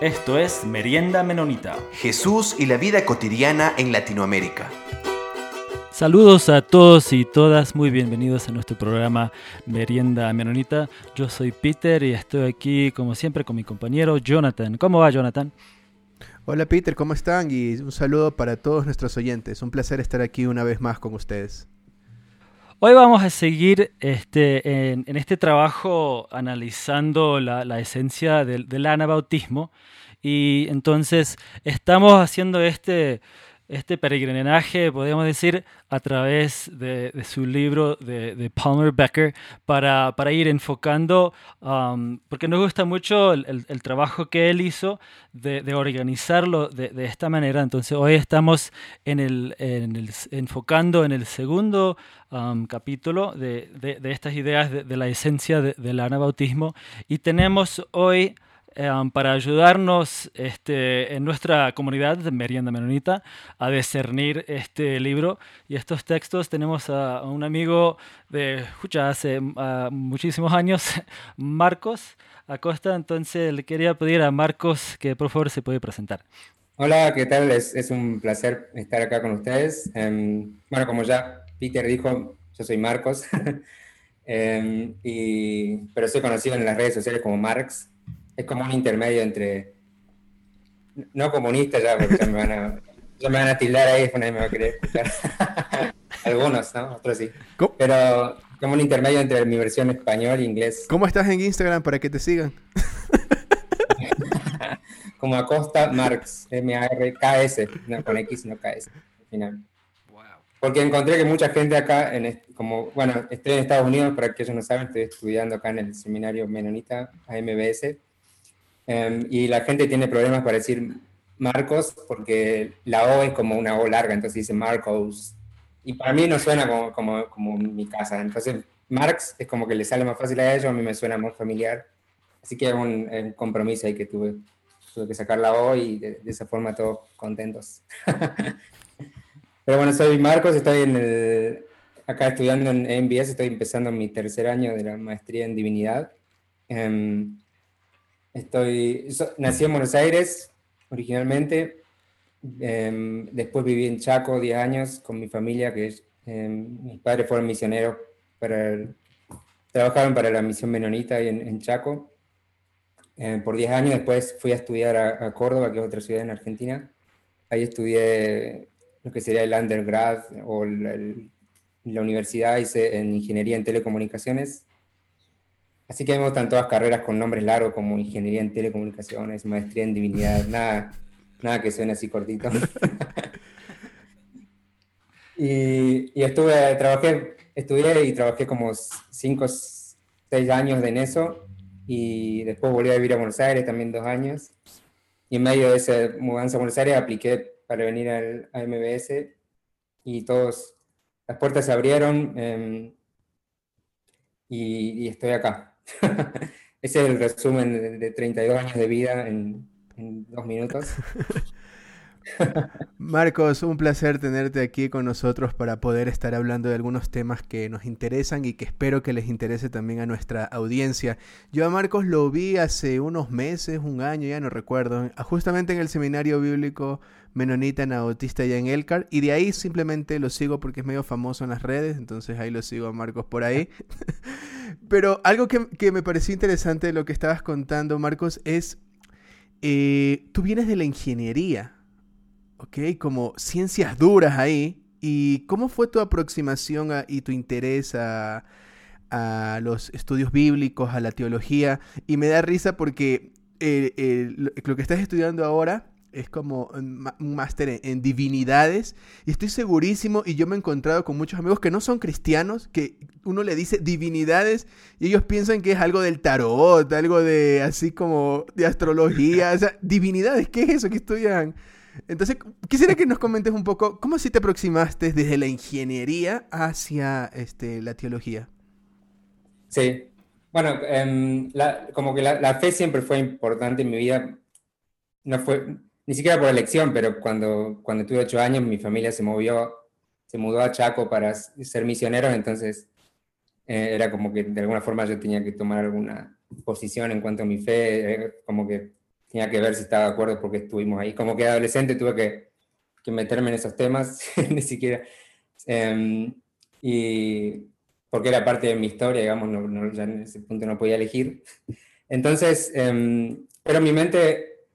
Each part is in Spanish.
Esto es Merienda Menonita. Jesús y la vida cotidiana en Latinoamérica. Saludos a todos y todas, muy bienvenidos a nuestro programa Merienda Menonita. Yo soy Peter y estoy aquí como siempre con mi compañero Jonathan. ¿Cómo va Jonathan? Hola Peter, ¿cómo están? Y un saludo para todos nuestros oyentes. Un placer estar aquí una vez más con ustedes. Hoy vamos a seguir este, en, este trabajo analizando la, esencia del, anabautismo. Y entonces estamos haciendo este, este peregrinaje, podríamos decir, a través de, su libro de, Palmer Becker para, ir enfocando, um, porque nos gusta mucho el, trabajo que él hizo de, organizarlo de, esta manera. Entonces hoy estamos en el, enfocando en el segundo um, capítulo de, estas ideas de, la esencia del anabautismo y tenemos hoy... Em, para ayudarnos este, en nuestra comunidad de Merienda Menonita a discernir este libro y estos textos. Tenemos a, un amigo de escucha, hace muchísimos años, Marcos Acosta. Entonces le quería pedir a Marcos que por favor se puede presentar. Hola, ¿qué tal? Es, es un placer estar acá con ustedes. Em, bueno, como ya Peter dijo, yo soy Marcos, em, y, pero soy conocido en las redes sociales como Marx es como un intermedio entre, no comunista ya, porque ya me van a, ya me van a tildar ahí, nadie me va a querer escuchar. Algunos, ¿no? Otros sí. Pero como un intermedio entre mi versión español e inglés. ¿Cómo estás en Instagram para que te sigan? como Acosta Marx, M-A-R-K-S, no con X, no K-S, al final. Porque encontré que mucha gente acá, en, como, bueno, estoy en Estados Unidos, para que ellos no saben, estoy estudiando acá en el seminario menonita AMBS, Em, y la gente tiene problemas para decir Marcos porque la O es como una O larga, entonces dice Marcos. Y para mí no suena como, como, como mi casa. Entonces, Marx es como que le sale más fácil a ellos, a mí me suena más familiar. Así que es un, compromiso ahí que tuve. Tuve que sacar la O y de, esa forma todos contentos. Pero bueno, soy Marcos, estoy en el, acá estudiando en MBS, estoy empezando mi tercer año de la maestría en divinidad. Um, Estoy, nací en Buenos Aires originalmente, em, después viví en Chaco 10 años con mi familia, que em, mis padres fueron misioneros, para trabajaron para la misión menonita en, en Chaco. Em, por 10 años después fui a estudiar a, Córdoba, que es otra ciudad en Argentina. Ahí estudié lo que sería el undergrad o la universidad, hice en ingeniería en telecomunicaciones Así que me gustan todas carreras con nombres largos como ingeniería en telecomunicaciones, maestría en divinidad, nada, nada que suene así cortito. y, y, estuve, trabajé, estudié y trabajé como 5, 6 años en eso y después volví a vivir a Buenos Aires también dos años. Y en medio de esa mudanza a Buenos Aires apliqué para venir al, a MBS y todos, las puertas se abrieron em, y estoy acá. Ese es el resumen de, 32 años de vida en, dos minutos. Marcos, un placer tenerte aquí con nosotros para poder estar hablando de algunos temas que nos interesan y que espero que les interese también a nuestra audiencia. Yo a Marcos lo vi hace unos meses, un año, ya no recuerdo, justamente en el seminario bíblico menonita anabautista ya en Elcar y de ahí simplemente lo sigo porque es medio famoso en las redes, entonces ahí lo sigo a Marcos por ahí. Pero algo que, me pareció interesante de lo que estabas contando, Marcos, es, eh, tú vienes de la ingeniería, ¿ok? Como ciencias duras ahí. ¿Y cómo fue tu aproximación y tu interés a, a, los estudios bíblicos, a la teología? Y me da risa porque eh, lo que estás estudiando ahora es como un máster en, divinidades y estoy segurísimo y yo me he encontrado con muchos amigos que no son cristianos, que uno le dice divinidades y ellos piensan que es algo del tarot, algo de así como de astrología, o sea, divinidades, ¿qué es eso que estudian? Entonces, quisiera que nos comentes un poco cómo si te aproximaste desde la ingeniería hacia este, la teología. Sí, bueno, em, como que la, la fe siempre fue importante en mi vida. No fue, ni siquiera por elección, pero cuando, cuando tuve ocho años mi familia se movió, se mudó a Chaco para ser misioneros, entonces eh, era como que de alguna forma yo tenía que tomar alguna posición en cuanto a mi fe, eh, como que tenía que ver si estaba de acuerdo porque estuvimos ahí. Como que adolescente tuve que, que meterme en esos temas, ni siquiera. Em, y porque era parte de mi historia, digamos, no, ya en ese punto no podía elegir. Entonces, em, pero mi mente,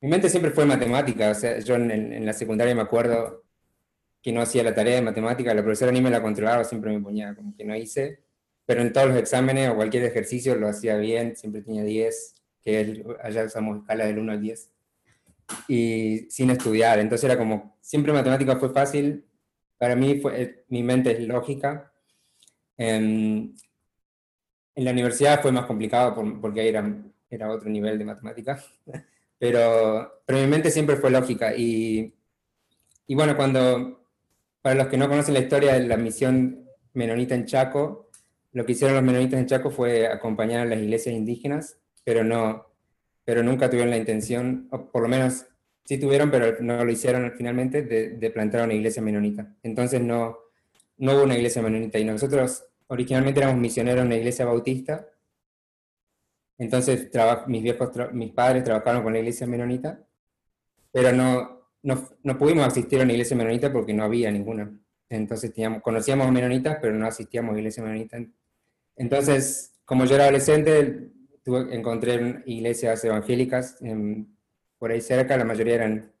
mi mente siempre fue matemática, o sea, yo en, en, la secundaria me acuerdo que no hacía la tarea de matemática, la profesora ni me la controlaba, siempre me ponía como que no hice, pero en todos los exámenes o cualquier ejercicio lo hacía bien, siempre tenía 10, que allá usamos escala del 1 al 10, y sin estudiar, entonces era como, siempre matemática fue fácil, para mí fue, mi mente es lógica, en, en, la universidad fue más complicado porque ahí era, era otro nivel de matemática, pero, pero mi mente siempre fue lógica. Y, y bueno, cuando, para los que no conocen la historia de la misión menonita en Chaco, lo que hicieron los menonitas en Chaco fue acompañar a las iglesias indígenas, pero no, pero nunca tuvieron la intención, o por lo menos sí tuvieron, pero no lo hicieron finalmente, de, plantar una iglesia menonita. Entonces no, no hubo una iglesia menonita y nosotros originalmente éramos misioneros en una iglesia bautista. Entonces mis, viejos, mis padres trabajaron con la iglesia menonita, pero no, no, pudimos asistir a una iglesia menonita porque no había ninguna. Entonces teníamos, conocíamos menonitas, pero no asistíamos a iglesia menonita. Entonces, como yo era adolescente, tuve, encontré iglesias evangélicas por ahí cerca, la mayoría eran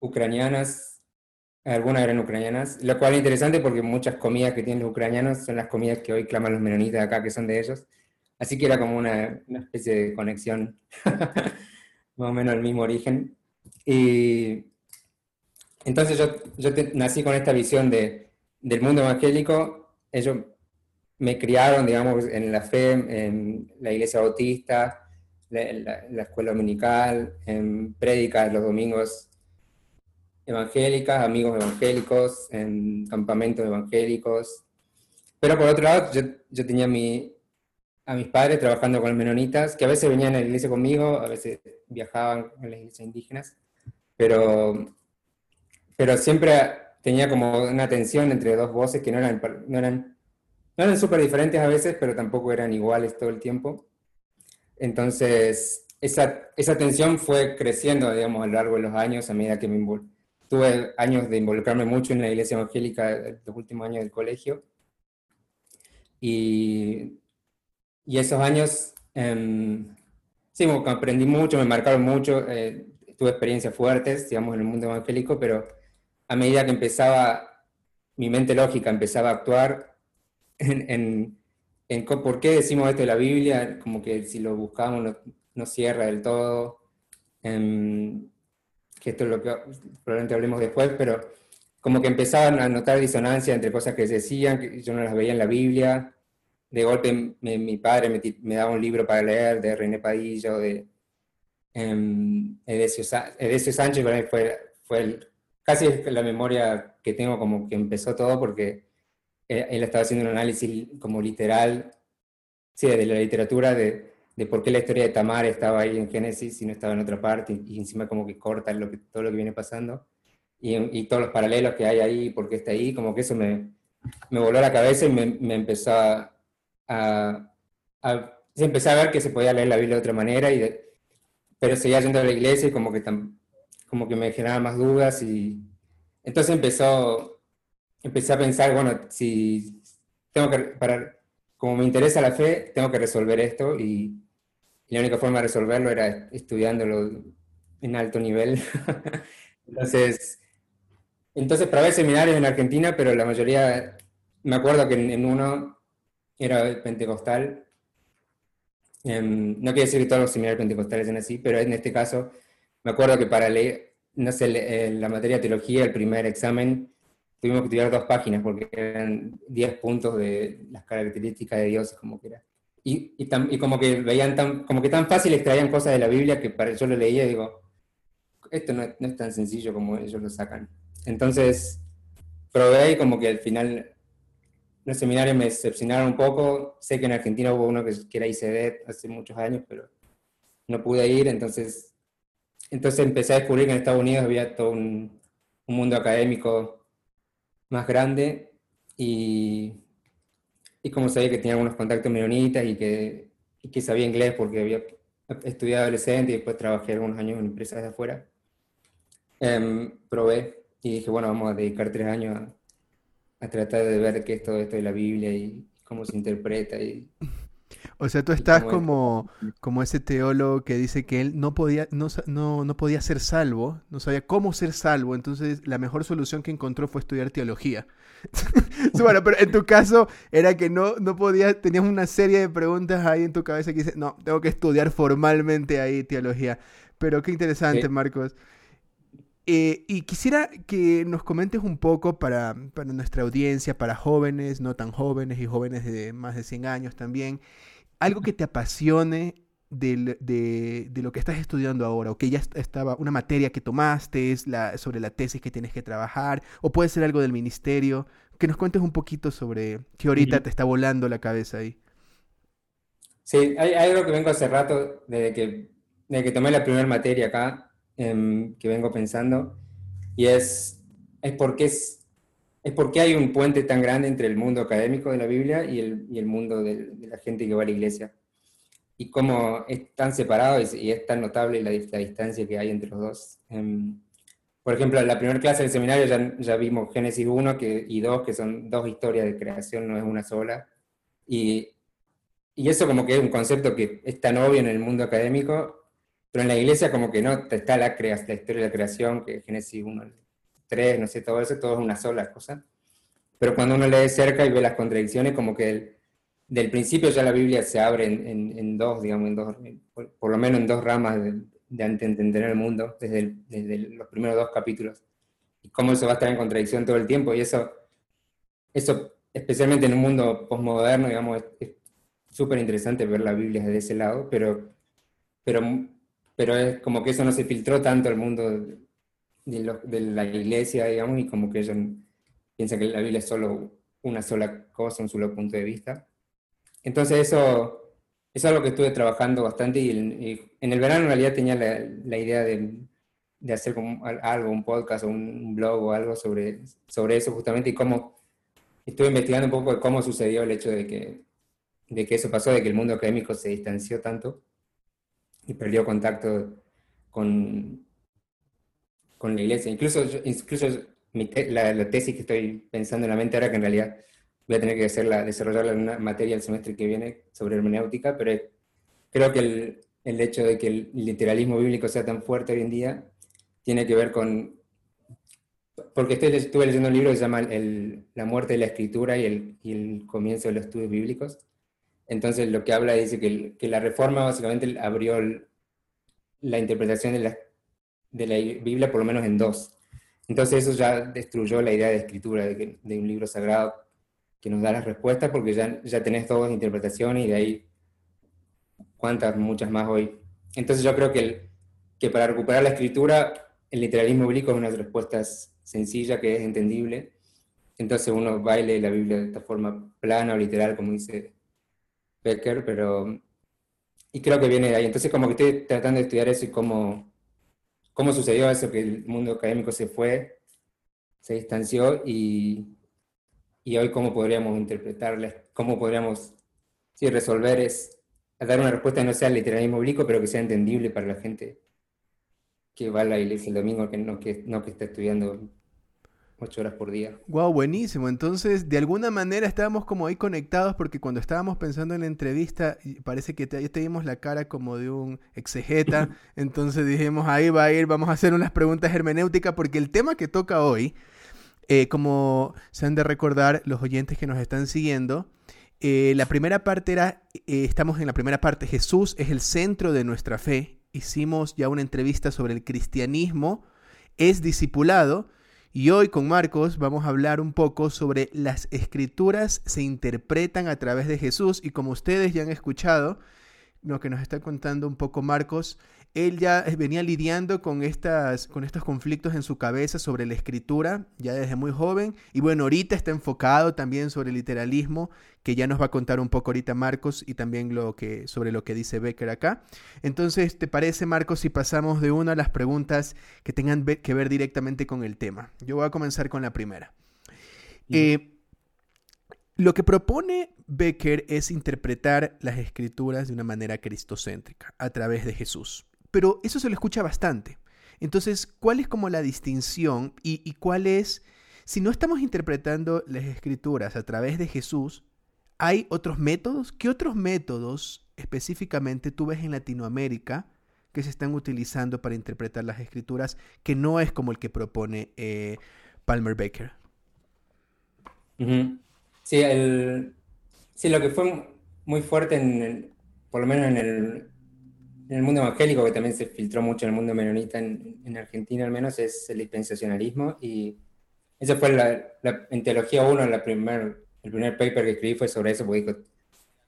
ucranianas, algunas eran ucranianas, lo cual es interesante porque muchas comidas que tienen los ucranianos son las comidas que hoy claman los menonitas acá, que son de ellos. Así que era como una, una especie de conexión, más o menos el mismo origen. Y entonces yo, yo nací con esta visión de, del mundo evangélico. Ellos me criaron, digamos, en la fe, en la iglesia bautista, la, la escuela dominical, en prédicas los domingos evangélicas, amigos evangélicos, en campamentos evangélicos. Pero por otro lado, yo, tenía a mis padres trabajando con los menonitas, que a veces venían a la iglesia conmigo, a veces viajaban a las iglesias indígenas, pero, pero siempre tenía como una tensión entre dos voces que no eran, no eran, no eran súper diferentes a veces, pero tampoco eran iguales todo el tiempo. Entonces, esa, esa tensión fue creciendo, digamos, a lo largo de los años a medida que me, tuve años de involucrarme mucho en la iglesia evangélica los últimos años del colegio. Y, y esos años, eh, sí, aprendí mucho, me marcaron mucho, eh, tuve experiencias fuertes, digamos, en el mundo evangélico, pero a medida que empezaba, mi mente lógica empezaba a actuar en, en, en por qué decimos esto de la Biblia, como que si lo buscamos no, no cierra del todo. Eh, que esto es lo que probablemente hablemos después, pero como que empezaban a notar disonancia entre cosas que decían, que yo no las veía en la Biblia. De golpe mi padre me, daba un libro para leer de René Padilla o de um, Edesio, Sánchez, para mí fue, fue casi la memoria que tengo como que empezó todo porque él estaba haciendo un análisis como literal, sí, de la literatura de de por qué la historia de Tamar estaba ahí en Génesis y no estaba en otra parte, y, encima como que corta lo que, todo lo que viene pasando, y, y, todos los paralelos que hay ahí, por qué está ahí, como que eso me, me voló la cabeza y me, me empezó a, a, empecé a ver que se podía leer la Biblia de otra manera, y pero seguía yendo a la iglesia y como que, como que me generaba más dudas, y entonces empezó, empecé a pensar, bueno, si tengo que, para, como me interesa la fe, tengo que resolver esto y, y la única forma de resolverlo era estudiándolo en alto nivel. entonces, entonces probé seminarios en Argentina, pero la mayoría, me acuerdo que en, uno era pentecostal. Em, no quiere decir que todos los seminarios pentecostales sean así, pero en este caso me acuerdo que para leer, no sé, la materia de teología, el primer examen, tuvimos que estudiar dos páginas porque eran 10 puntos de las características de Dios, como que era y, y, como que veían tan, como que tan fácil extraían cosas de la Biblia que para, yo lo leía y digo, esto no, no, es tan sencillo como ellos lo sacan. Entonces, probé y como que al final los seminarios me decepcionaron un poco. Sé que en Argentina hubo uno que, que era ICD hace muchos años, pero no pude ir, entonces, entonces empecé a descubrir que en Estados Unidos había todo un, un mundo académico más grande y y como sabía que tenía algunos contactos menonitas y que, y que sabía inglés porque había estudié adolescente y después trabajé algunos años en empresas de afuera. Em, probé y dije, bueno, vamos a dedicar tres años a, a tratar de ver qué es todo esto de la Biblia y cómo se interpreta y o sea, tú estás como, como ese teólogo que dice que él no podía, no, no, no, podía ser salvo, no sabía cómo ser salvo, entonces la mejor solución que encontró fue estudiar teología. bueno, pero en tu caso era que no, no podías, tenías una serie de preguntas ahí en tu cabeza que dices, no, tengo que estudiar formalmente ahí teología. Pero qué interesante, Marcos. Eh, y quisiera que nos comentes un poco para, para, nuestra audiencia, para jóvenes, no tan jóvenes y jóvenes de más de 100 años también, algo que te apasione de, de, lo que estás estudiando ahora, o que ya estaba una materia que tomaste, es la, sobre la tesis que tienes que trabajar, o puede ser algo del ministerio, que nos cuentes un poquito sobre qué ahorita te está volando la cabeza ahí. Sí, hay, algo que vengo hace rato, desde que, desde que tomé la primera materia acá, em, que vengo pensando, y es, es porque es es porque hay un puente tan grande entre el mundo académico de la Biblia y el, y el mundo de, la gente que va a la iglesia. Y cómo es tan separado y, es tan notable la, distancia que hay entre los dos. Em, por ejemplo, en la primera clase del seminario ya, ya vimos Génesis 1 que, y 2, que son dos historias de creación, no es una sola. Y, y eso como que es un concepto que es tan obvio en el mundo académico, pero en la iglesia como que no está la, la historia de la creación, que Génesis 1 tres, no sé, todo eso, todo es una sola cosa. Pero cuando uno lee cerca y ve las contradicciones, como que del principio ya la Biblia se abre en, en, dos, digamos, en dos, por, lo menos en dos ramas de, de entender el mundo, desde, desde, los primeros dos capítulos. Y cómo eso va a estar en contradicción todo el tiempo. Y eso, eso especialmente en un mundo postmoderno, digamos, es súper interesante ver la Biblia desde ese lado, pero, pero, pero es como que eso no se filtró tanto al mundo de, la iglesia, digamos, y como que ellos piensan que la Biblia es solo una sola cosa, un solo punto de vista. Entonces eso, es algo que estuve trabajando bastante y, en el verano en realidad tenía la, idea de, de, hacer como algo, un podcast o un, blog o algo sobre, sobre eso justamente y cómo estuve investigando un poco de cómo sucedió el hecho de que, de que eso pasó, de que el mundo académico se distanció tanto y perdió contacto con, con la iglesia. Incluso, incluso la, tesis que estoy pensando en la mente ahora, que en realidad voy a tener que hacerla, desarrollarla en una materia el semestre que viene sobre hermenéutica, pero creo que el, el hecho de que el literalismo bíblico sea tan fuerte hoy en día tiene que ver con... Porque estoy, estuve leyendo un libro que se llama el, La muerte de la escritura y el, y el, comienzo de los estudios bíblicos. Entonces lo que habla dice que, que la reforma básicamente abrió la interpretación de la de la Biblia, por lo menos en dos. Entonces eso ya destruyó la idea de escritura, de, un libro sagrado que nos da las respuestas, porque ya, ya tenés dos interpretaciones y de ahí cuántas, muchas más hoy. Entonces yo creo que, que para recuperar la escritura, el literalismo bíblico es una respuesta sencilla, que es entendible. Entonces uno baile la Biblia de esta forma plana o literal, como dice Becker, pero... Y creo que viene de ahí. Entonces como que estoy tratando de estudiar eso y cómo cómo sucedió eso, que el mundo académico se fue, se distanció y, y hoy cómo podríamos interpretarla, cómo podríamos sí, resolver es dar una respuesta que no sea el literalismo bíblico, pero que sea entendible para la gente que va a la iglesia el domingo, que no que, no que está estudiando ocho horas por día. Wow, buenísimo. Entonces, de alguna manera estábamos como ahí conectados porque cuando estábamos pensando en la entrevista, parece que te, teníamos la cara como de un exegeta. Entonces dijimos, ahí va a ir, vamos a hacer unas preguntas hermenéuticas porque el tema que toca hoy, eh, como se han de recordar los oyentes que nos están siguiendo, eh, la primera parte era, eh, estamos en la primera parte, Jesús es el centro de nuestra fe. Hicimos ya una entrevista sobre el cristianismo, es discipulado y hoy con Marcos vamos a hablar un poco sobre las escrituras se interpretan a través de Jesús. Y como ustedes ya han escuchado, lo que nos está contando un poco Marcos, él ya venía lidiando con, estas, con estos conflictos en su cabeza sobre la escritura, ya desde muy joven, y bueno, ahorita está enfocado también sobre el literalismo, que ya nos va a contar un poco ahorita Marcos y también lo que, sobre lo que dice Becker acá. Entonces, ¿te parece Marcos si pasamos de una a las preguntas que tengan que ver directamente con el tema? Yo voy a comenzar con la primera. Eh, Lo que propone Becker es interpretar las escrituras de una manera cristocéntrica, a través de Jesús. Pero eso se lo escucha bastante. Entonces, ¿cuál es como la distinción y, cuál es, si no estamos interpretando las escrituras a través de Jesús, ¿hay otros métodos? ¿Qué otros métodos específicamente tú ves en Latinoamérica que se están utilizando para interpretar las escrituras que no es como el que propone eh, Palmer Baker? Sí, el, sí, lo que fue muy fuerte, en por lo menos en el, en el, mundo evangélico, que también se filtró mucho en el mundo menonita, en, en Argentina al menos, es el dispensacionalismo. Y eso fue la, en Teología 1, la primer, el primer paper que escribí fue sobre eso, porque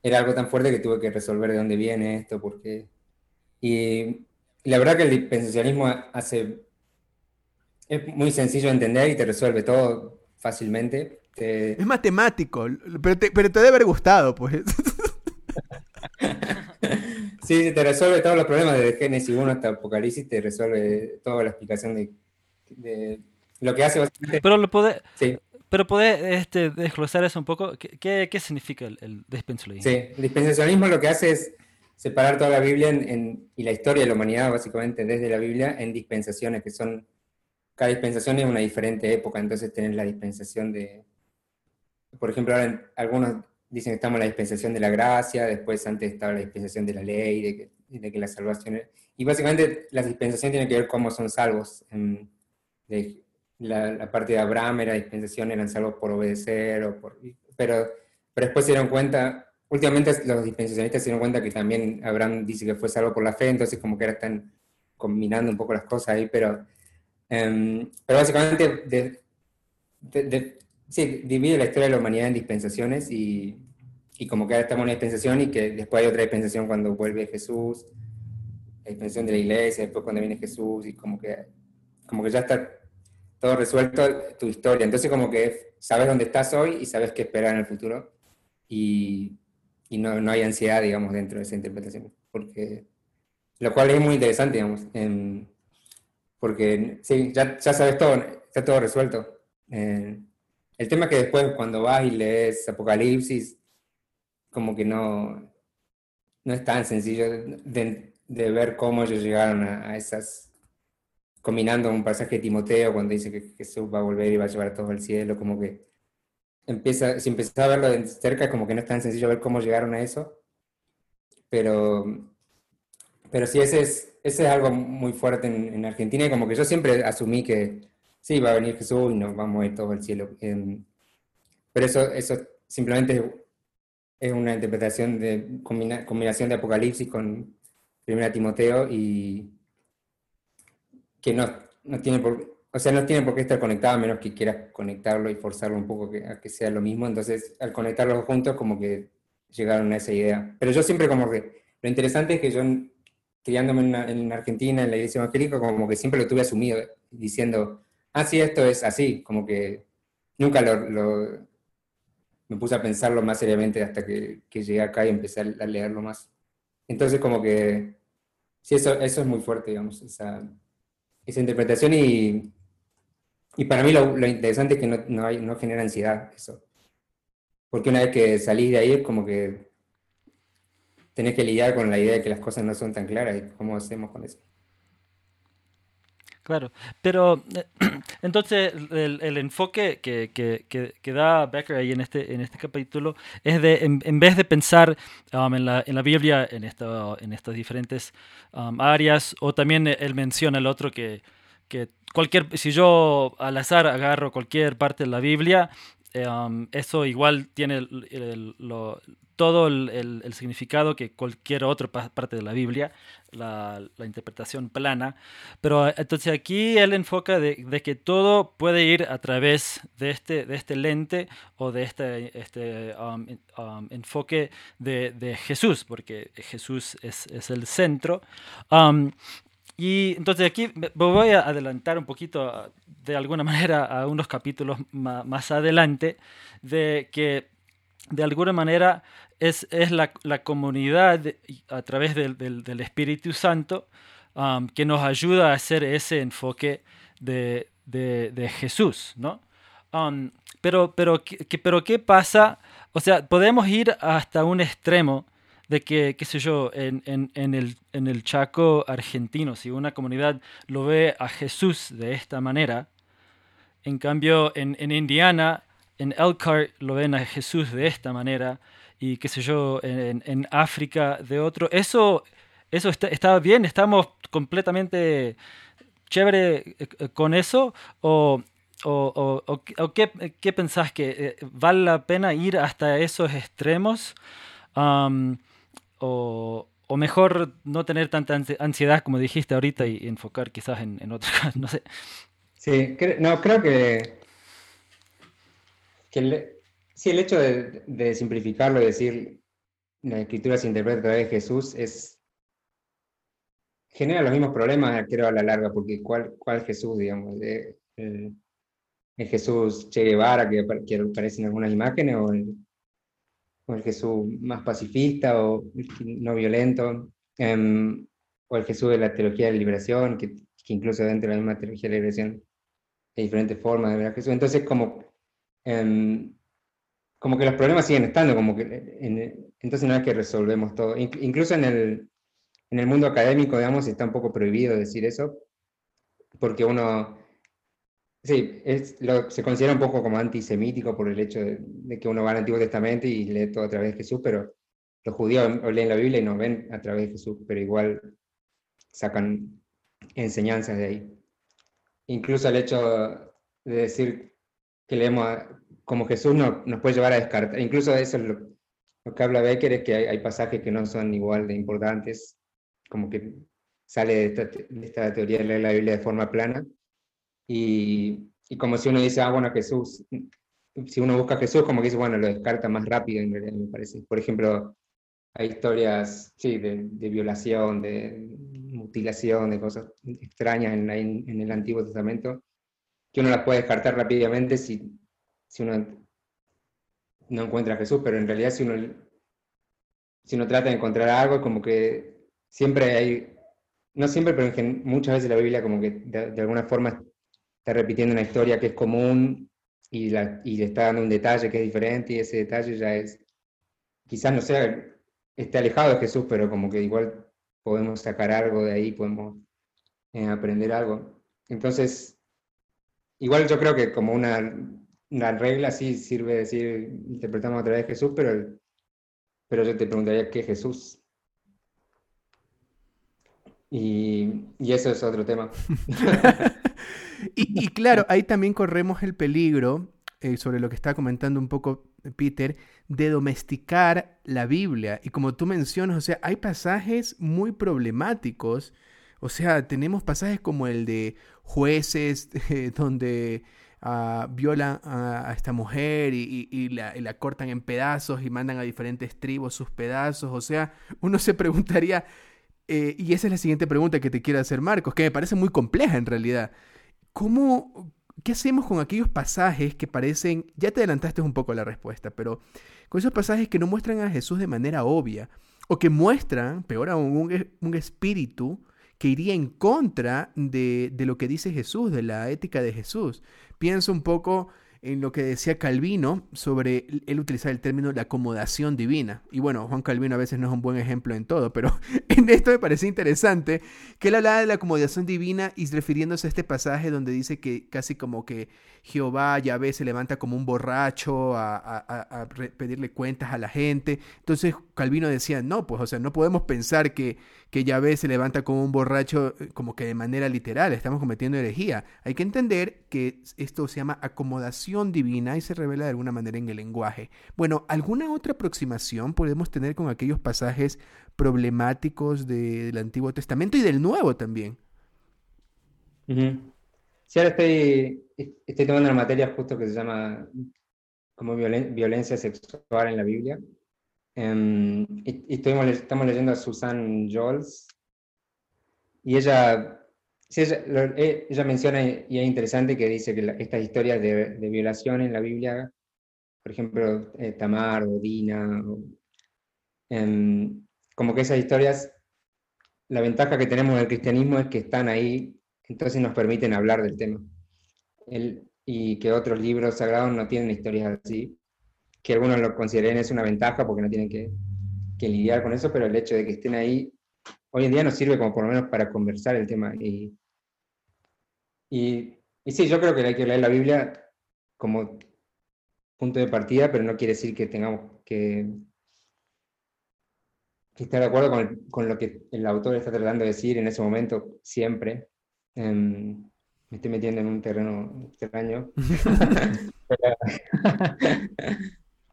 era algo tan fuerte que tuve que resolver de dónde viene esto, porque... Y, la verdad que el dispensacionalismo hace... Es muy sencillo de entender y te resuelve todo fácilmente. Es matemático, pero te, pero te debe haber gustado, pues. sí, te resuelve todos los problemas desde Génesis 1 hasta Apocalipsis, te resuelve toda la explicación de, lo que hace. Pero lo puede. Sí. Pero puede este, desglosar eso un poco. ¿Qué, qué significa el, el, dispensacionalismo? Sí, el dispensacionalismo lo que hace es separar toda la Biblia en, y la historia de la humanidad, básicamente, desde la Biblia, en dispensaciones, que son. Cada dispensación es una diferente época, entonces tenés la dispensación de, por ejemplo, ahora algunos dicen que estamos en la dispensación de la gracia, después antes estaba la dispensación de la ley, de que, de que la salvación... Y básicamente la dispensación tiene que ver cómo son salvos. la, parte de Abraham era dispensación, eran salvos por obedecer, o por, pero, pero después se dieron cuenta, últimamente los dispensacionistas se dieron cuenta que también Abraham dice que fue salvo por la fe, entonces como que ahora están combinando un poco las cosas ahí, pero, em, pero básicamente Sí, divide la historia de la humanidad en dispensaciones y, y como que ahora estamos en una dispensación y que después hay otra dispensación cuando vuelve Jesús, la dispensación de la iglesia, después cuando viene Jesús y como que, como que ya está todo resuelto tu historia. Entonces como que sabes dónde estás hoy y sabes qué esperar en el futuro y, y no, no, hay ansiedad, digamos, dentro de esa interpretación. Porque, lo cual es muy interesante, digamos, porque sí, ya, ya sabes todo, está todo resuelto. Eh, el tema es que después cuando vas y lees Apocalipsis, como que no, no es tan sencillo de, ver cómo ellos llegaron a, esas, combinando un pasaje de Timoteo cuando dice que Jesús va a volver y va a llevar a todos al cielo, como que empieza, si empiezas a verlo de cerca, como que no es tan sencillo ver cómo llegaron a eso, pero, pero sí, ese es, ese es algo muy fuerte en, en Argentina y como que yo siempre asumí que sí, va a venir Jesús y nos vamos a ir todos al cielo. Em, pero eso, eso simplemente es una interpretación de combinación de Apocalipsis con Primera Timoteo y que no, no tiene por, o sea, no tiene por qué estar conectado a menos que quieras conectarlo y forzarlo un poco a que sea lo mismo. Entonces, al conectarlos juntos, como que llegaron a esa idea. Pero yo siempre como que, lo interesante es que yo, criándome en, en Argentina, en la iglesia evangélica, como que siempre lo tuve asumido, diciendo, ah, sí, esto es así, como que nunca lo, me puse a pensarlo más seriamente hasta que, llegué acá y empecé a, leerlo más. Entonces, como que, sí, eso, eso es muy fuerte, digamos, esa, esa interpretación y, y para mí lo, interesante es que no, no, hay, no genera ansiedad eso. Porque una vez que salís de ahí es como que tenés que lidiar con la idea de que las cosas no son tan claras y cómo hacemos con eso. Claro, pero eh, entonces el, enfoque que, que, da Becker ahí en este, en este capítulo es de, en, vez de pensar um, en, la, en, la, Biblia, en, esta, en estas diferentes um, áreas, o también él menciona el otro que, que cualquier, si yo al azar agarro cualquier parte de la Biblia, eh, um, eso igual tiene lo, todo el, significado que cualquier otra parte de la Biblia, la, interpretación plana. Pero eh, entonces aquí él enfoca de, que todo puede ir a través de este, de este lente o de este, este um, um, enfoque de, Jesús, porque Jesús es, el centro. Um, y entonces aquí voy a adelantar un poquito de alguna manera a unos capítulos más adelante de que de alguna manera es, es la, la, comunidad a través del, del, Espíritu Santo um, que nos ayuda a hacer ese enfoque de, de, de Jesús, ¿no? Um, pero, pero, ¿qué, pero, ¿qué pasa? O sea, podemos ir hasta un extremo de que, qué sé yo, en, en, en, el, en el Chaco argentino, si una comunidad lo ve a Jesús de esta manera, en cambio en, en Indiana, en Elkhart lo ven a Jesús de esta manera, y qué sé yo, en, en África de otro, eso, eso está, está bien, estamos completamente chévere eh, con eso, o, o, o, o qué, qué, pensás que eh, vale la pena ir hasta esos extremos? Um, o, mejor no tener tanta ansiedad como dijiste ahorita y, enfocar quizás en, en no sé. Sí, no, creo que, que el, sí, el hecho de, de, simplificarlo y decir la escritura se interpreta a través de Jesús es genera los mismos problemas, creo, a la larga, porque ¿cuál, cuál Jesús, digamos? De, el, el, Jesús Che Guevara que, que aparece en algunas imágenes o el, o el Jesús más pacifista o no violento, um, o el Jesús de la teología de liberación, que, que, incluso dentro de la misma teología de liberación hay diferentes formas de ver a Jesús. Entonces, como, um, como que los problemas siguen estando, como que en, entonces no es que resolvemos todo. incluso en el, en el mundo académico, digamos, está un poco prohibido decir eso, porque uno Sí, se considera un poco como antisemítico por el hecho de, que uno va al Antiguo Testamento y lee todo a través de Jesús, pero los judíos leen la Biblia y no ven a través de Jesús, pero igual sacan enseñanzas de ahí. Incluso el hecho de decir que leemos como Jesús no, nos puede llevar a descartar, incluso eso es lo, que habla Becker es que hay, pasajes que no son igual de importantes, como que sale de esta, teoría de leer la Biblia de forma plana. Y, y, como si uno dice, ah, bueno, Jesús, si uno busca a Jesús, como que dice, bueno, lo descarta más rápido, en realidad, me parece. Por ejemplo, hay historias, sí, de, violación, de mutilación, de cosas extrañas en, el Antiguo Testamento, que uno las puede descartar rápidamente si, si uno no encuentra a Jesús, pero en realidad si uno, si uno trata de encontrar algo, como que siempre hay, no siempre, pero muchas veces la Biblia como que de, de alguna forma está repitiendo una historia que es común y, la, y le está dando un detalle que es diferente y ese detalle ya es, quizás no sea, esté alejado de Jesús, pero como que igual podemos sacar algo de ahí, podemos eh, aprender algo. Entonces, igual yo creo que como una, una regla sí sirve decir, interpretamos a través de Jesús, pero, pero yo te preguntaría qué es Jesús. Y, y eso es otro tema. Y, claro, ahí también corremos el peligro, eh, sobre lo que está comentando un poco Peter, de domesticar la Biblia. Y como tú mencionas, o sea, hay pasajes muy problemáticos. O sea, tenemos pasajes como el de jueces, eh, donde uh, violan a, esta mujer y, la, cortan en pedazos y mandan a diferentes tribus sus pedazos. O sea, uno se preguntaría, eh, y esa es la siguiente pregunta que te quiero hacer, Marcos, que me parece muy compleja en realidad. ¿Cómo, ¿Qué hacemos con aquellos pasajes que parecen, ya te adelantaste un poco la respuesta, pero con esos pasajes que no muestran a Jesús de manera obvia, o que muestran, peor aún, un espíritu que iría en contra de, de, lo que dice Jesús, de la ética de Jesús? Pienso un poco en lo que decía Calvino sobre él utilizar el término la acomodación divina. Y bueno, Juan Calvino a veces no es un buen ejemplo en todo, pero en esto me parece interesante que él hablaba de la acomodación divina y refiriéndose a este pasaje donde dice que casi como que Jehová Yahvé se levanta como un borracho a, a, a pedirle cuentas a la gente. Entonces Calvino decía, no, pues o sea, no podemos pensar que que Yahvé se levanta como un borracho, eh, como que de manera literal, estamos cometiendo herejía. Hay que entender que esto se llama acomodación divina y se revela de alguna manera en el lenguaje. Bueno, ¿alguna otra aproximación podemos tener con aquellos pasajes problemáticos de, del Antiguo Testamento y del Nuevo también? Sí, ahora estoy, estoy tomando una materia justo que se llama como violencia sexual en la Biblia. Um, y, y estuvimos, estamos leyendo a Susan Jols y ella, ella, lo, eh, ella, menciona, y es interesante, que dice que estas historias de, de, violación en la Biblia, por ejemplo, eh, Tamar o Dina, o, um, como que esas historias, la ventaja que tenemos del cristianismo es que están ahí, entonces nos permiten hablar del tema. El, y que otros libros sagrados no tienen historias así, que algunos lo consideren es una ventaja porque no tienen que, que lidiar con eso, pero el hecho de que estén ahí hoy en día nos sirve como por lo menos para conversar el tema. Y, y, y sí, yo creo que hay que leer la Biblia como punto de partida, pero no quiere decir que tengamos que, estar de acuerdo con, con, lo que el autor está tratando de decir en ese momento, siempre. Em, me estoy metiendo en un terreno extraño. pero,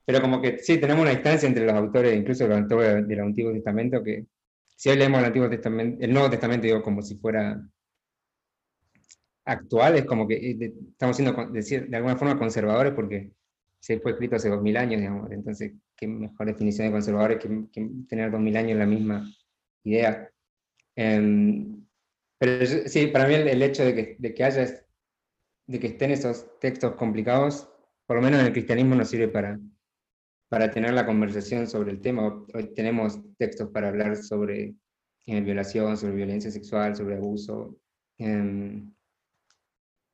pero, como que sí, tenemos una distancia entre los autores, incluso los autores del Antiguo Testamento, que si hoy leemos el Antiguo Testamento, el Nuevo Testamento, digo, como si fuera actual, es como que eh, estamos siendo de alguna forma conservadores porque se fue escrito hace dos mil años, digamos. Entonces, qué mejor definición de conservadores que, que tener dos mil años la misma idea. Em, pero sí, para mí el, hecho de que, de que haya, de que estén esos textos complicados, por lo menos en el cristianismo nos sirve para, para tener la conversación sobre el tema. Hoy tenemos textos para hablar sobre eh, violación, sobre violencia sexual, sobre abuso. Em,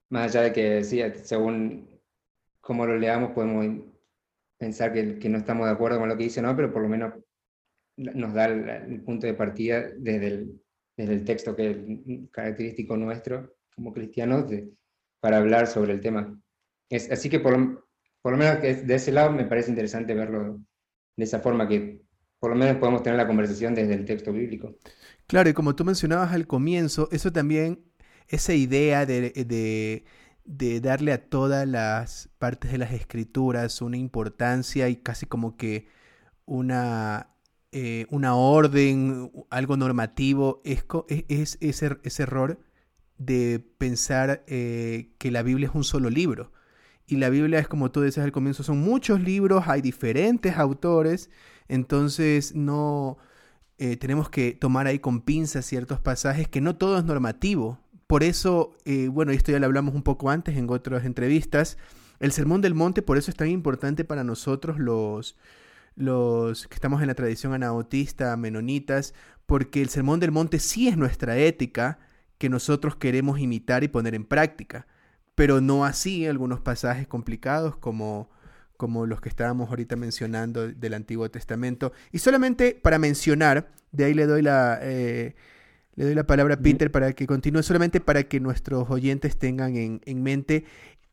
más allá de que, sí, según cómo lo leamos, podemos pensar que, que, no estamos de acuerdo con lo que dice, no, pero por lo menos nos da el, punto de partida desde el, desde el, texto que es característico nuestro como cristianos para hablar sobre el tema. Es, así que por por lo menos de ese lado me parece interesante verlo de esa forma, que por lo menos podemos tener la conversación desde el texto bíblico. Claro, y como tú mencionabas al comienzo, eso también esa idea de, de, darle a todas las partes de las escrituras una importancia y casi como que una, eh, una orden, algo normativo, es, es, ese, ese, error de pensar eh, que la Biblia es un solo libro. Y la Biblia es como tú decías al comienzo, son muchos libros, hay diferentes autores, entonces no eh, tenemos que tomar ahí con pinzas ciertos pasajes que no todo es normativo, por eso, eh, bueno, esto ya lo hablamos un poco antes en otras entrevistas, el Sermón del Monte por eso es tan importante para nosotros los, los que estamos en la tradición anabautista, menonitas, porque el Sermón del Monte sí es nuestra ética que nosotros queremos imitar y poner en práctica, pero no así algunos pasajes complicados como, como los que estábamos ahorita mencionando del Antiguo Testamento. Y solamente para mencionar, de ahí le doy la... Eh, le doy la palabra a Peter para que continúe, solamente para que nuestros oyentes tengan en, mente.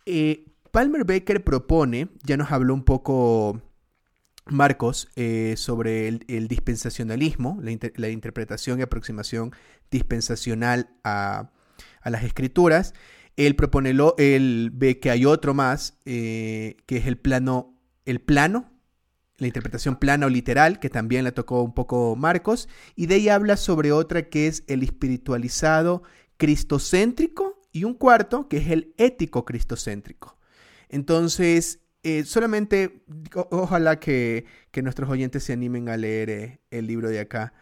Eh, Palmer Baker propone, ya nos habló un poco Marcos eh, sobre el, dispensacionalismo, la, interpretación y aproximación dispensacional a, las escrituras. Él propone, lo, él ve que hay otro más, eh, que es el plano, el plano la interpretación plana o literal, que también la tocó un poco Marcos, y de ahí habla sobre otra que es el espiritualizado cristocéntrico y un cuarto que es el ético cristocéntrico. Entonces, eh, solamente ojalá que, nuestros oyentes se animen a leer eh, el libro de acá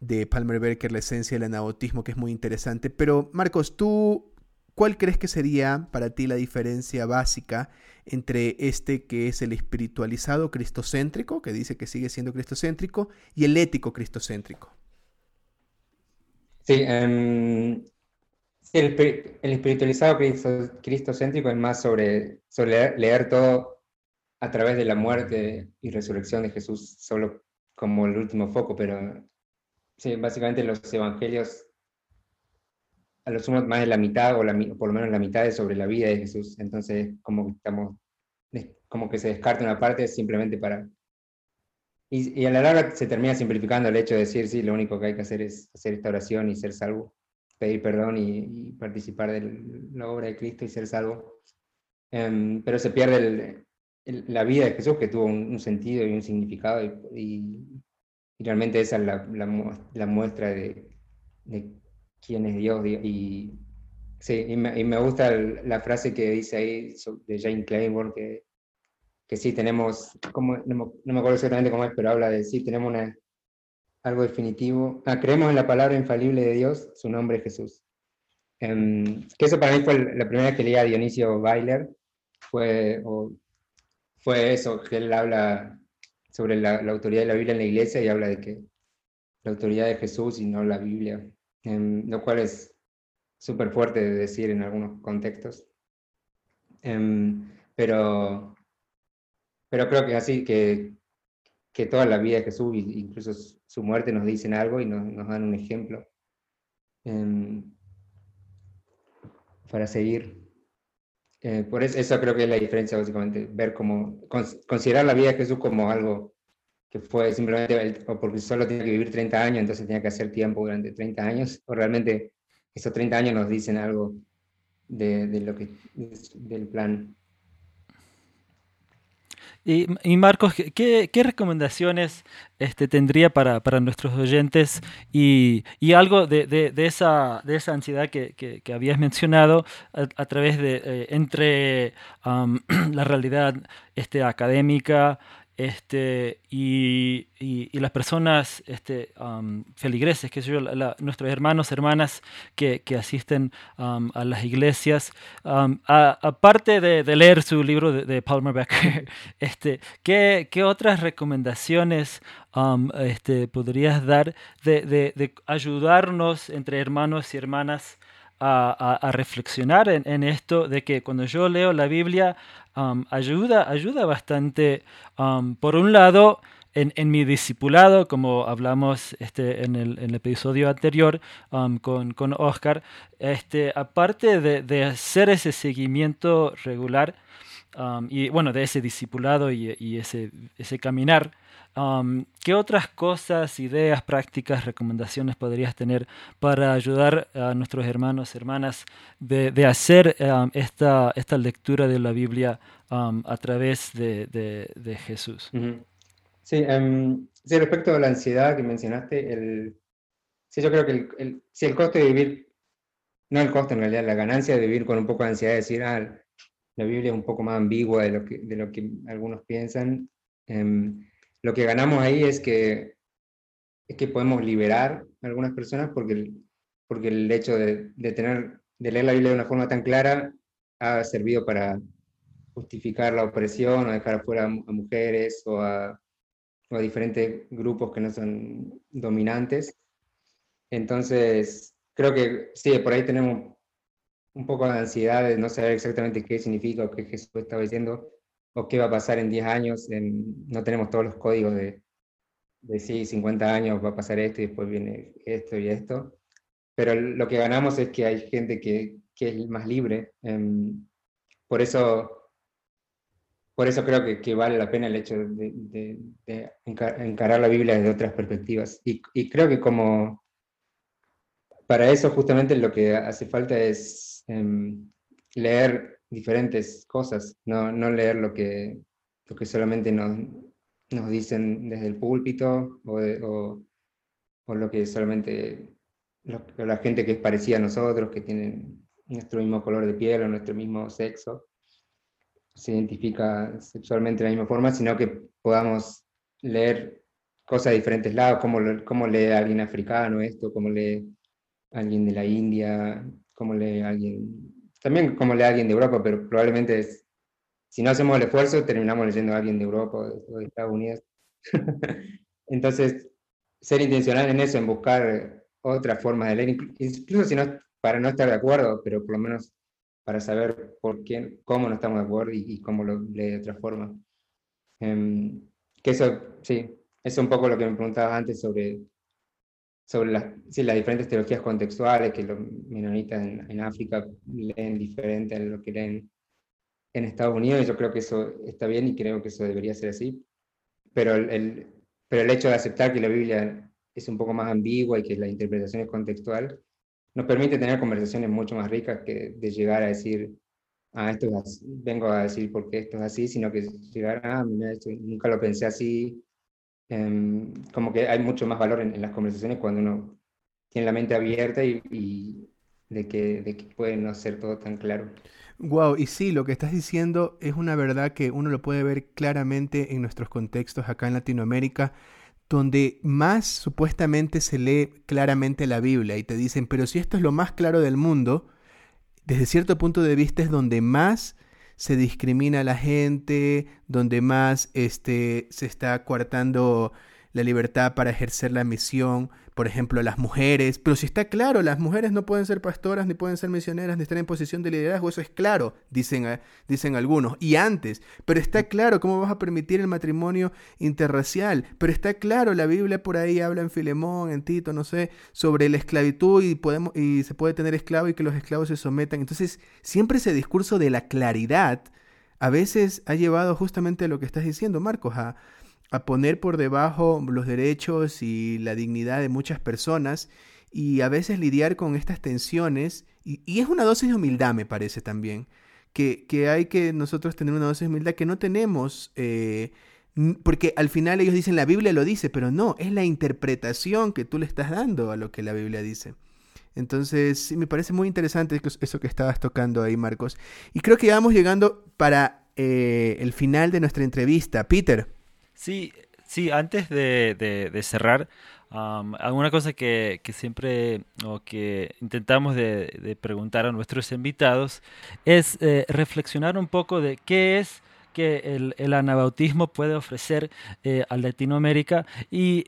de Palmer Berker, La esencia del anabautismo, que es muy interesante. Pero Marcos, ¿tú cuál crees que sería para ti la diferencia básica entre este que es el espiritualizado cristocéntrico, que dice que sigue siendo cristocéntrico, y el ético cristocéntrico. Sí, em, el, espiritualizado cristocéntrico es más sobre, leer, todo a través de la muerte y resurrección de Jesús, solo como el último foco, pero sí, básicamente los evangelios a lo sumo más de la mitad, o, por lo menos la mitad es sobre la vida de Jesús. Entonces, como que, estamos, como que se descarta una parte simplemente para... Y, a la larga se termina simplificando el hecho de decir, sí, lo único que hay que hacer es hacer esta oración y ser salvo, pedir perdón y, participar de la obra de Cristo y ser salvo. Em, pero se pierde la vida de Jesús, que tuvo un, sentido y un significado, y, realmente esa es la, la, muestra de, de quién es Dios. Y, sí, y me, gusta la frase que dice ahí de Jane Claiborne, que, que sí tenemos, como, no, me acuerdo exactamente cómo es, pero habla de sí, tenemos una, algo definitivo. Ah, creemos en la palabra infalible de Dios, su nombre es Jesús. Em, que eso para mí fue la primera vez que leía a Dionisio Bailer, fue, fue eso, que él habla sobre la, la, autoridad de la Biblia en la iglesia y habla de que la autoridad de Jesús y no la Biblia lo cual es súper fuerte de decir en algunos contextos. Em, pero, pero creo que así, que, que toda la vida de Jesús, incluso su muerte, nos dicen algo y nos, dan un ejemplo em, para seguir. Eh, por eso, eso, creo que es la diferencia, básicamente, ver como, considerar la vida de Jesús como algo que fue simplemente, o porque solo tiene que vivir 30 años, entonces tenía que hacer tiempo durante 30 años, o realmente esos 30 años nos dicen algo de, de lo que, del plan. Y, y Marcos, ¿qué, ¿qué, recomendaciones este, tendría para, para nuestros oyentes y, y algo de, de, de, esa, de esa ansiedad que, que, que habías mencionado a, a través de, eh, entre um, la realidad este, académica, este, y, y, las personas este, feligreses, que yo, nuestros hermanos, hermanas que, que asisten a las iglesias, aparte de, de, leer su libro de, de Palmer Becker, este, ¿qué, ¿qué, otras recomendaciones este, podrías dar de, de, ayudarnos entre hermanos y hermanas a, a reflexionar en, en, esto de que cuando yo leo la Biblia ayuda, ayuda bastante, por un lado, en, mi discipulado, como hablamos este, en, el, episodio anterior con, con, Oscar, este, aparte de, de, hacer ese seguimiento regular y bueno, de ese discipulado y, y ese, ese caminar, Um, ¿Qué otras cosas, ideas, prácticas, recomendaciones podrías tener para ayudar a nuestros hermanos, hermanas, de, de hacer um, esta, esta lectura de la Biblia um, a través de, de, de Jesús? Uh -huh. sí, sí, respecto a la ansiedad que mencionaste, el, sí, yo creo que el, el, sí, el coste de vivir, no el coste en realidad, la ganancia de vivir con un poco de ansiedad, de decir, ah, la Biblia es un poco más ambigua de lo que, de lo que algunos piensan. Um, lo que ganamos ahí es que, es que podemos liberar a algunas personas porque el, porque el hecho de, de, tener, de leer la Biblia de una forma tan clara ha servido para justificar la opresión o dejar afuera a, mujeres o a, o a diferentes grupos que no son dominantes. Entonces, creo que sí, por ahí tenemos un poco de ansiedad de no saber exactamente qué significa o qué Jesús estaba diciendo, o qué va a pasar en 10 años. En, no tenemos todos los códigos de, de sí, 50 años va a pasar esto y después viene esto y esto. Pero lo que ganamos es que hay gente que, que es más libre. Um, por eso, por eso creo que, que, vale la pena el hecho de, de, de encarar la Biblia desde otras perspectivas. Y, y, creo que como para eso justamente lo que hace falta es um, leer diferentes cosas, no, no leer lo que, lo que solamente nos, nos dicen desde el púlpito o, o, lo que solamente la gente que es parecida a nosotros, que tienen nuestro mismo color de piel o nuestro mismo sexo, se identifica sexualmente de la misma forma, sino que podamos leer cosas de diferentes lados, cómo, cómo lee alguien africano esto, cómo lee alguien de la India, cómo lee alguien también como lee a alguien de Europa, pero probablemente es, si no hacemos el esfuerzo, terminamos leyendo a alguien de Europa o de, Estados Unidos. Entonces, ser intencional en eso, en buscar otra forma de leer, incluso si no, para no estar de acuerdo, pero por lo menos para saber por qué, cómo no estamos de acuerdo y, y cómo lo lee de otra forma. Um, que eso, sí, es un poco lo que me preguntabas antes sobre sobre las, sí, las diferentes teologías contextuales que los menonitas en, África leen diferente a lo que leen en Estados Unidos, y yo creo que eso está bien y creo que eso debería ser así, pero el, pero el hecho de aceptar que la Biblia es un poco más ambigua y que la interpretación es contextual, nos permite tener conversaciones mucho más ricas que de llegar a decir, ah, esto vengo a decir por qué esto es así, sino que llegar, ah, mira, esto, nunca lo pensé así, eh, como que hay mucho más valor en, las conversaciones cuando uno tiene la mente abierta y, y de, que, de, que, puede no ser todo tan claro. Wow, y sí, lo que estás diciendo es una verdad que uno lo puede ver claramente en nuestros contextos acá en Latinoamérica, donde más supuestamente se lee claramente la Biblia y te dicen, pero si esto es lo más claro del mundo, desde cierto punto de vista es donde más se discrimina a la gente, donde más este, se está coartando la libertad para ejercer la misión, por ejemplo, las mujeres, pero si está claro, las mujeres no pueden ser pastoras, ni pueden ser misioneras, ni estar en posición de liderazgo, eso es claro, dicen, eh, dicen algunos, y antes, pero está claro cómo vas a permitir el matrimonio interracial, pero está claro, la Biblia por ahí habla en Filemón, en Tito, no sé, sobre la esclavitud y, podemos, y se puede tener esclavo y que los esclavos se sometan, entonces siempre ese discurso de la claridad, a veces ha llevado justamente a lo que estás diciendo, Marcos, a, a poner por debajo los derechos y la dignidad de muchas personas y a veces lidiar con estas tensiones. Y, es una dosis de humildad, me parece también, que, que, hay que nosotros tener una dosis de humildad que no tenemos, eh, porque al final ellos dicen la Biblia lo dice, pero no, es la interpretación que tú le estás dando a lo que la Biblia dice. Entonces, sí, me parece muy interesante eso que estabas tocando ahí, Marcos. Y creo que ya vamos llegando para eh, el final de nuestra entrevista. Peter. Sí, sí, antes de, cerrar, alguna cosa que, siempre o que intentamos de, preguntar a nuestros invitados es eh, reflexionar un poco de qué es que el, anabautismo puede ofrecer eh, a Latinoamérica. Y,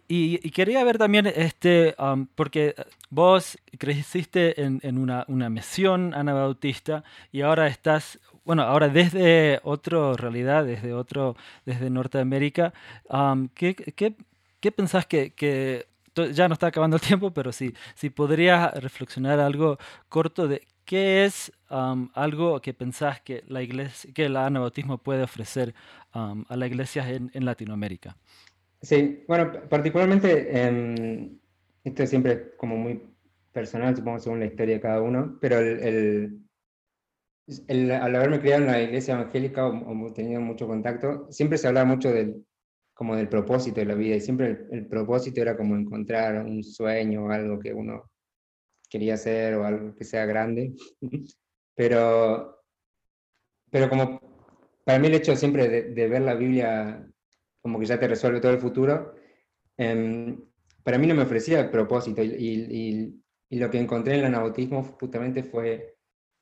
quería ver también, este, porque vos creciste en, en una, una, misión anabautista y ahora estás bueno, ahora desde otra realidad, desde otro, desde Norteamérica, ¿qué, qué, pensás que, ya no está acabando el tiempo, pero sí, si podrías reflexionar algo corto de qué es algo que pensás que la iglesia, que el anabautismo puede ofrecer a la iglesia en, Latinoamérica? Sí, bueno, particularmente, esto es siempre como muy personal, supongo, según la historia de cada uno, pero el al haberme criado en la iglesia evangélica o, tenido mucho contacto, siempre se hablaba mucho del, como del propósito de la vida y siempre el, propósito era como encontrar un sueño o algo que uno quería hacer o algo que sea grande. pero, pero como para mí el hecho siempre de, ver la Biblia como que ya te resuelve todo el futuro, em, para mí no me ofrecía el propósito y, y, y, lo que encontré en el anabautismo justamente fue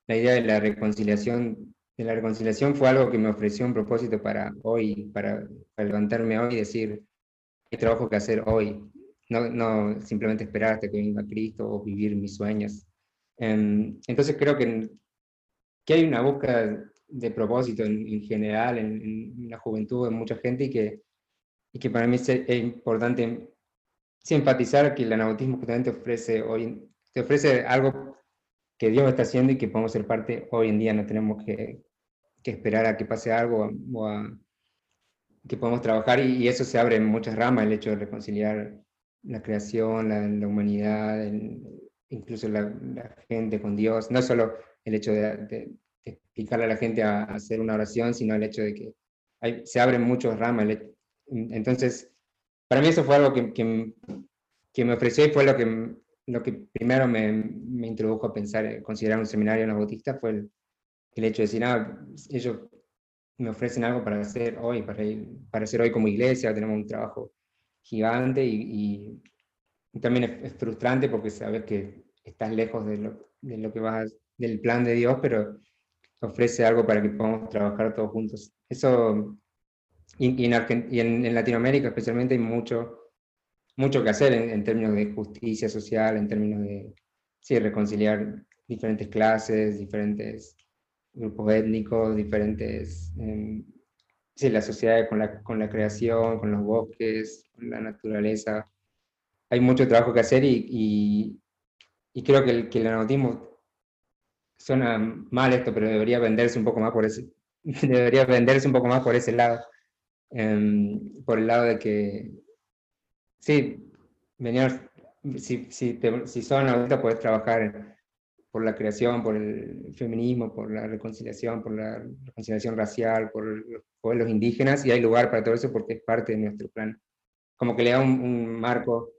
la idea de la reconciliación, de la reconciliación fue algo que me ofreció un propósito para hoy, para, levantarme hoy y decir, hay trabajo que hacer hoy, no, no simplemente esperar hasta que venga Cristo o vivir mis sueños. Em, entonces creo que, que hay una búsqueda de propósito en, general, en, la juventud, en mucha gente, y que, y que para mí es, importante simpatizar que el anabautismo justamente ofrece hoy, te ofrece algo que Dios está haciendo y que podemos ser parte hoy en día, no tenemos que, que esperar a que pase algo o que podemos trabajar. Y, eso se abre en muchas ramas, el hecho de reconciliar la creación, la, humanidad, incluso la, gente con Dios, no solo el hecho de, de, explicarle a la gente a, hacer una oración, sino el hecho de que se abren muchas ramas. Entonces, para mí eso fue algo que, que, que me ofreció y fue lo que lo que primero me, me introdujo a pensar, eh, considerar un seminario bautista fue el, el, hecho de decir, ah, ellos me ofrecen algo para hacer hoy, para, para hacer hoy como iglesia, tenemos un trabajo gigante y, y, también es, frustrante porque sabes que estás lejos de lo, de lo que vas, del plan de Dios, pero ofrece algo para que podamos trabajar todos juntos. Eso, y, y, en, y en, en, Latinoamérica especialmente hay mucho mucho que hacer en, términos de justicia social, en términos de sí, reconciliar diferentes clases, diferentes grupos étnicos, diferentes, eh, sí, la sociedad con la, con la creación, con los bosques, con la naturaleza. Hay mucho trabajo que hacer y, y, creo que el, que el anautismo suena mal esto, pero debería venderse un poco más por ese, debería venderse un poco más por ese lado, em, por el lado de que Sí, venir, si, si, si son ahorita puedes trabajar por la creación, por el feminismo, por la reconciliación, por la reconciliación racial, por los pueblos indígenas, y hay lugar para todo eso porque es parte de nuestro plan. Como que le da un, marco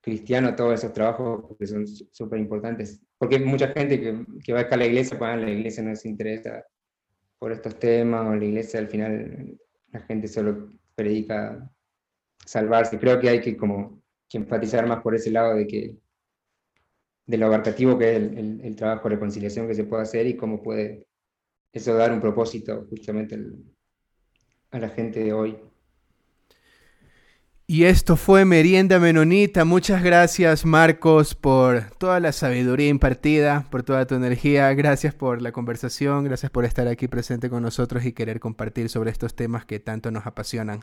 cristiano a todos esos trabajos que son súper importantes. Porque hay mucha gente que, que va acá a la iglesia, pues la iglesia no se interesa por estos temas, o la iglesia al final la gente solo predica salvarse. Creo que hay que como que enfatizar más por ese lado de que de lo abarcativo que es el, trabajo de reconciliación que se puede hacer y cómo puede eso dar un propósito justamente a la gente de hoy. Y esto fue Merienda Menonita. Muchas gracias Marcos por toda la sabiduría impartida, por toda tu energía. Gracias por la conversación, gracias por estar aquí presente con nosotros y querer compartir sobre estos temas que tanto nos apasionan.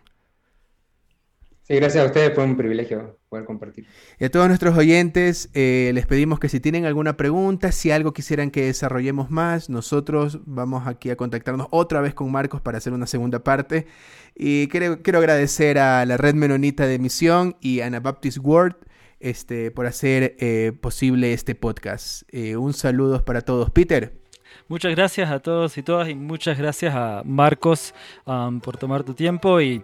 Sí, gracias a ustedes, fue un privilegio poder compartir. Y a todos nuestros oyentes, eh, les pedimos que si tienen alguna pregunta, si algo quisieran que desarrollemos más, nosotros vamos aquí a contactarnos otra vez con Marcos para hacer una segunda parte. Y quiero, quiero agradecer a la Red Menonita de Misión y a Anabaptist World este, por hacer eh, posible este podcast. Eh, un saludo para todos. Peter. Muchas gracias a todos y todas y muchas gracias a Marcos um, por tomar tu tiempo y